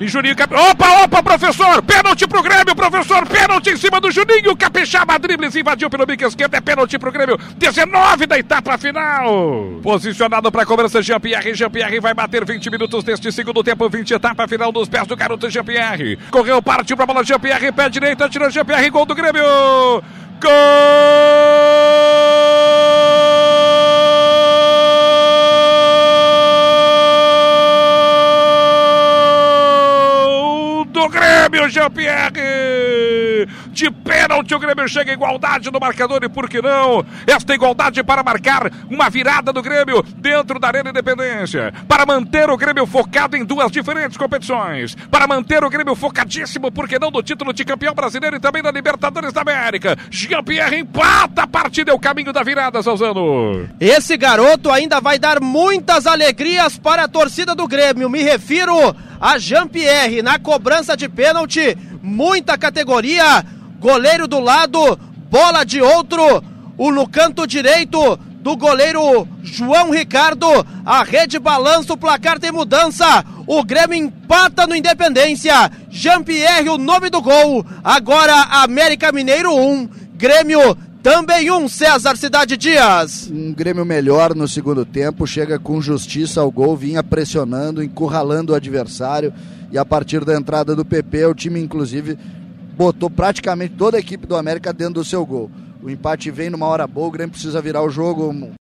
E Juninho Cap... Opa, opa, professor! Pênalti pro Grêmio, professor! Pênalti em cima do Juninho! Capixaba dribles invadiu pelo bico esquerdo. É pênalti pro Grêmio. 19 da etapa final. Posicionado para cobrança Jean-Pierre. Jean-Pierre vai bater 20 minutos deste segundo tempo. 20 etapa final dos pés do garoto Jean-Pierre. Correu, partiu pra bola Jean-Pierre. Pé direita, tirou Jean-Pierre. Gol do Grêmio. Gol! Grêmio, Jean-Pierre! De pênalti, o Grêmio chega em igualdade no marcador e por que não? Esta igualdade para marcar uma virada do Grêmio dentro da Arena Independência. Para manter o Grêmio focado em duas diferentes competições. Para manter o Grêmio focadíssimo, por que não, no título de campeão brasileiro e também da Libertadores da América. Jean-Pierre empata a partida, é o caminho da virada, Salzano. Esse garoto ainda vai dar muitas alegrias para a torcida do Grêmio. Me refiro a Jean-Pierre na cobrança de pênalti, muita categoria, goleiro do lado, bola de outro, o no canto direito do goleiro João Ricardo, a rede balança, o placar tem mudança, o Grêmio empata no Independência, Jean-Pierre o nome do gol, agora América Mineiro 1, Grêmio também um César Cidade Dias. Um Grêmio melhor no segundo tempo, chega com justiça ao gol, vinha pressionando, encurralando o adversário. E a partir da entrada do PP, o time inclusive botou praticamente toda a equipe do América dentro do seu gol. O empate vem numa hora boa, o Grêmio precisa virar o jogo.